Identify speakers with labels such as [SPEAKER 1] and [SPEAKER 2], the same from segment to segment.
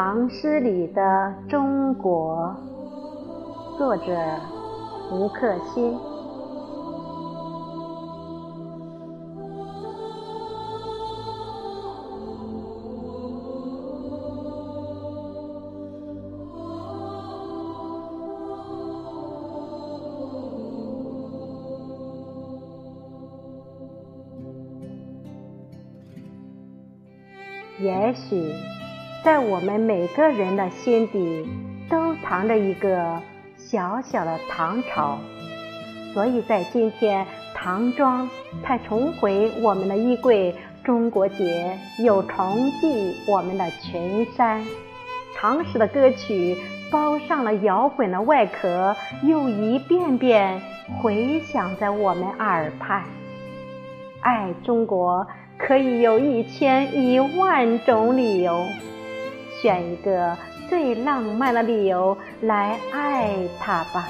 [SPEAKER 1] 唐诗里的中国，作者吴克新。也许，在我们每个人的心底，都藏着一个小小的唐朝。所以在今天，唐装才重回我们的衣柜，中国结又重系我们的裙衫。唐诗的歌曲包上了摇滚的外壳，又一遍遍回响在我们耳畔。爱中国。可以有一千一万种理由，选一个最浪漫的理由来爱他吧。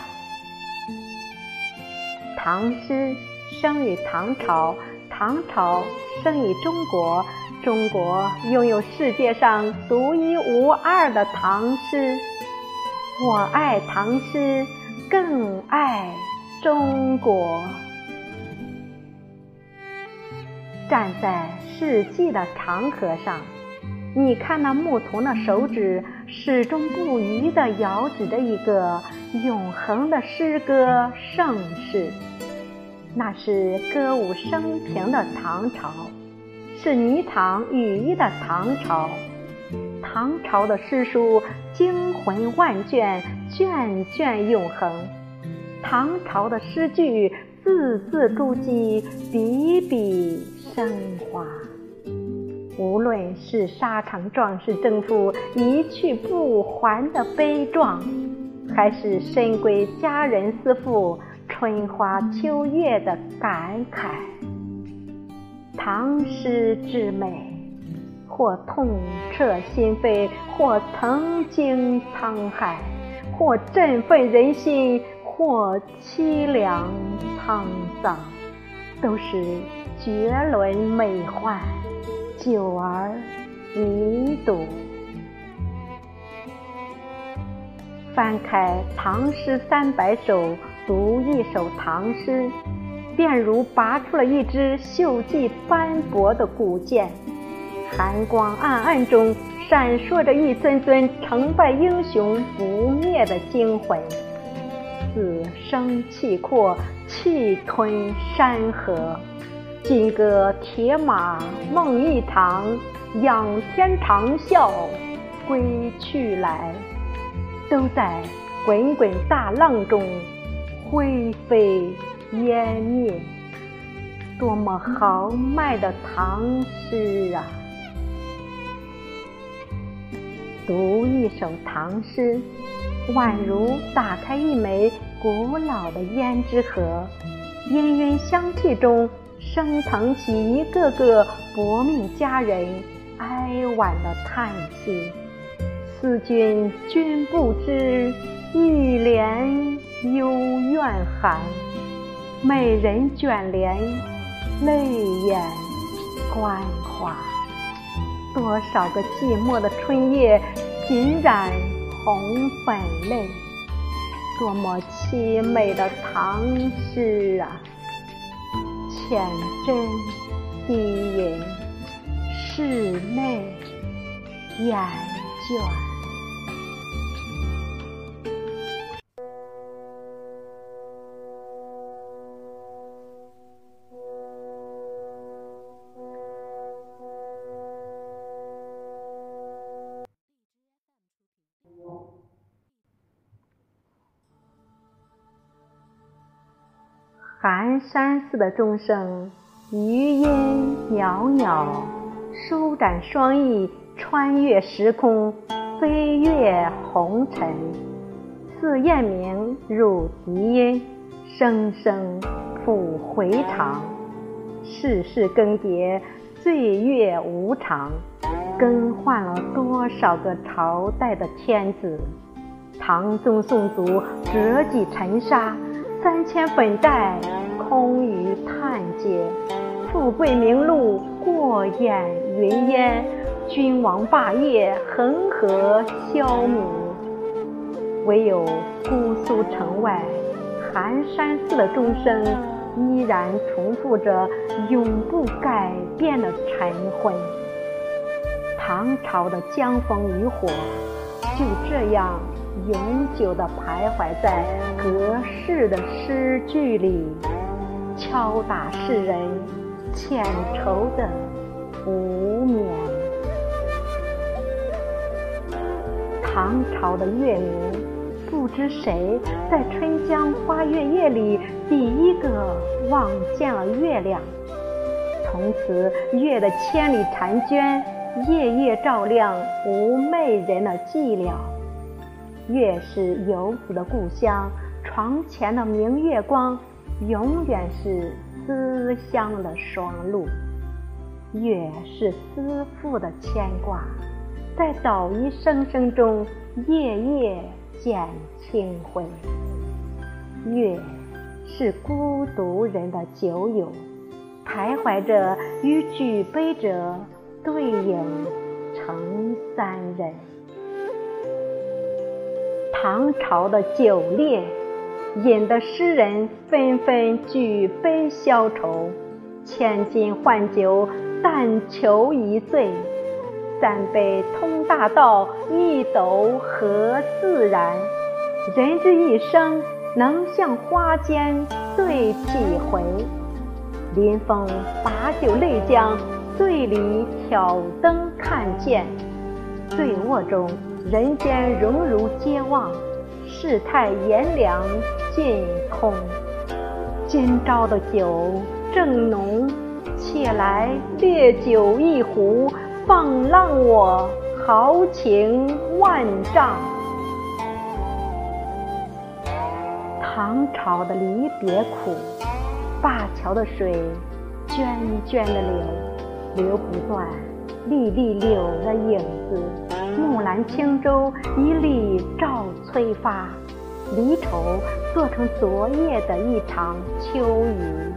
[SPEAKER 1] 唐诗生于唐朝，唐朝生于中国，中国拥有世界上独一无二的唐诗。我爱唐诗，更爱中国。站在世纪的长河上，你看那牧童的手指始终不渝地遥指着一个永恒的诗歌盛世。那是歌舞升平的唐朝，是霓裳羽衣的唐朝。唐朝的诗书惊魂万卷，卷卷永恒。唐朝的诗句字字珠玑，笔笔。生花，无论是沙场壮士征夫一去不还的悲壮，还是深闺佳人思妇春花秋月的感慨，唐诗之美，或痛彻心扉，或曾经沧海，或振奋人心，或凄凉沧桑，都是。绝伦美奂，久而弥笃。翻开《唐诗三百首》，读一首唐诗，便如拔出了一支锈迹斑驳的古剑，寒光暗暗中闪烁着一尊尊成败英雄不灭的精魂，死生契阔，气吞山河。金戈铁马梦一场，仰天长啸归去来，都在滚滚大浪中灰飞烟灭。多么豪迈的唐诗啊！读一首唐诗，宛如打开一枚古老的胭脂盒，氤氲香气中。升腾起一个个薄命佳人哀婉的叹息，思君君不知，一帘幽怨寒。美人卷帘，泪眼关华。多少个寂寞的春夜，尽染红粉泪。多么凄美的唐诗啊！浅斟低吟，拭泪掩卷。寒山寺的钟声，余音袅袅，舒展双翼，穿越时空，飞越红尘。寺雁鸣如笛音，声声付回肠。世事更迭，岁月无常，更换了多少个朝代的天子？唐宗宋祖，折戟沉沙。三千粉黛，空余叹嗟；富贵名禄，过眼云烟；君王霸业恒河消弭，唯有姑苏城外寒山寺的钟声依然重复着永不改变的晨昏。唐朝的江枫渔火就这样永久地徘徊在隔世的诗句里，敲打世人浅愁的无眠。唐朝的月明，不知谁在春江花月夜里第一个望见了月亮，从此月的千里婵娟。夜夜照亮无寐人的寂寥，月是游子的故乡，床前的明月光，永远是思乡的双路。月是思妇的牵挂，在捣衣声声中，夜夜见清辉。月是孤独人的酒友，徘徊着与举杯者。对影成三人。唐朝的酒烈，引得诗人纷纷举杯消愁。千金换酒，但求一醉。三杯通大道，一斗合自然。人之一生，能向花间醉几回？临风把酒泪将。醉里挑灯看剑，醉卧中人间荣辱皆望，世态炎凉尽空。今朝的酒正浓，且来烈酒一壶，放浪我豪情万丈。唐朝的离别苦，灞桥的水涓涓的流。流不断，沥沥柳的影子。木兰轻舟，一粒照催发。离愁做成昨夜的一场秋雨。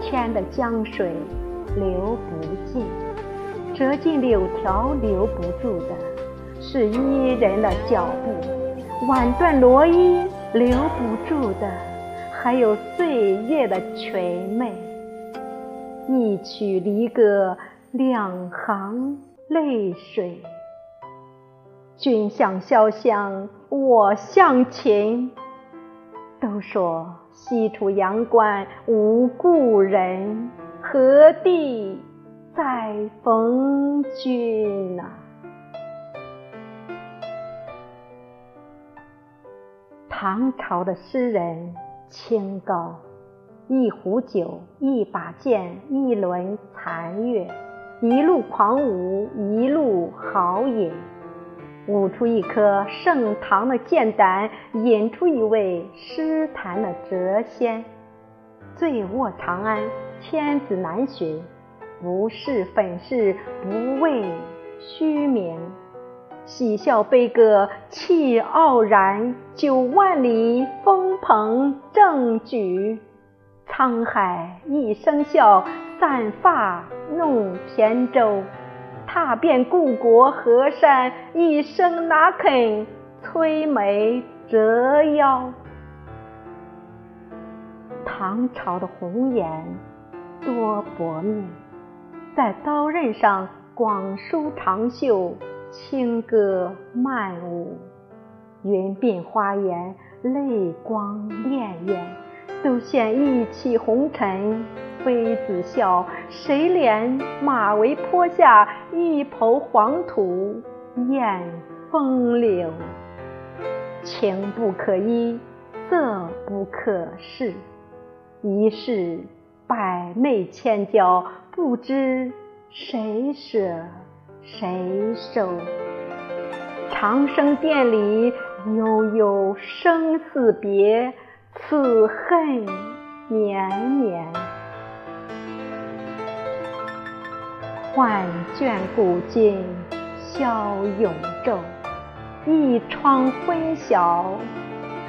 [SPEAKER 1] 天的江水流不尽，折尽柳条留不住的，是伊人的脚步；挽断罗衣留不住的，还有岁月的垂媚。一曲离歌。两行泪水，君向潇湘，我向秦。都说西出阳关无故人，何地再逢君呐？唐朝的诗人清高，一壶酒，一把剑，一轮残月。一路狂舞，一路豪饮，舞出一颗盛唐的剑胆，引出一位诗坛的谪仙。醉卧长安，天子难寻，不是粉饰，不为虚名。喜笑悲歌气傲然，九万里风鹏正举。沧海一声笑，散发弄扁舟。踏遍故国河山，一生哪肯摧眉折腰？唐朝的红颜多薄命，在刀刃上广收长袖，轻歌曼舞。云鬓花颜，泪光潋滟。都羡一骑红尘妃子笑，谁怜马嵬坡下一抔黄土掩风流？情不可依，色不可视，一世百媚千娇，不知谁舍谁收。长生殿里悠悠生死别。此恨绵绵，换卷古今消永昼。一窗昏晓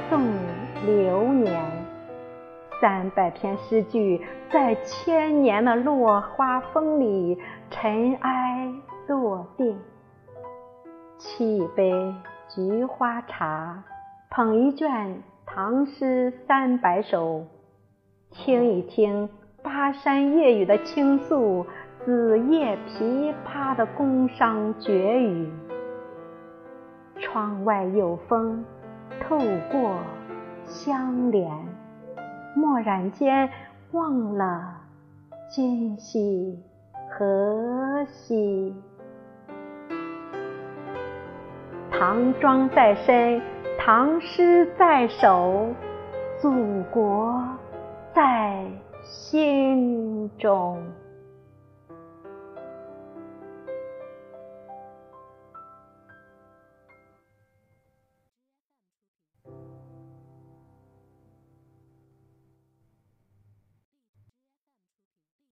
[SPEAKER 1] 送流年。三百篇诗句在千年的落花风里尘埃落定，沏一杯菊花茶，捧一卷唐诗三百首，听一听巴山夜雨的倾诉，子夜琵琶的宫商角语。窗外有风透过香帘，蓦然间忘了今夕何夕。唐装在身，唐诗在手，祖国在心中。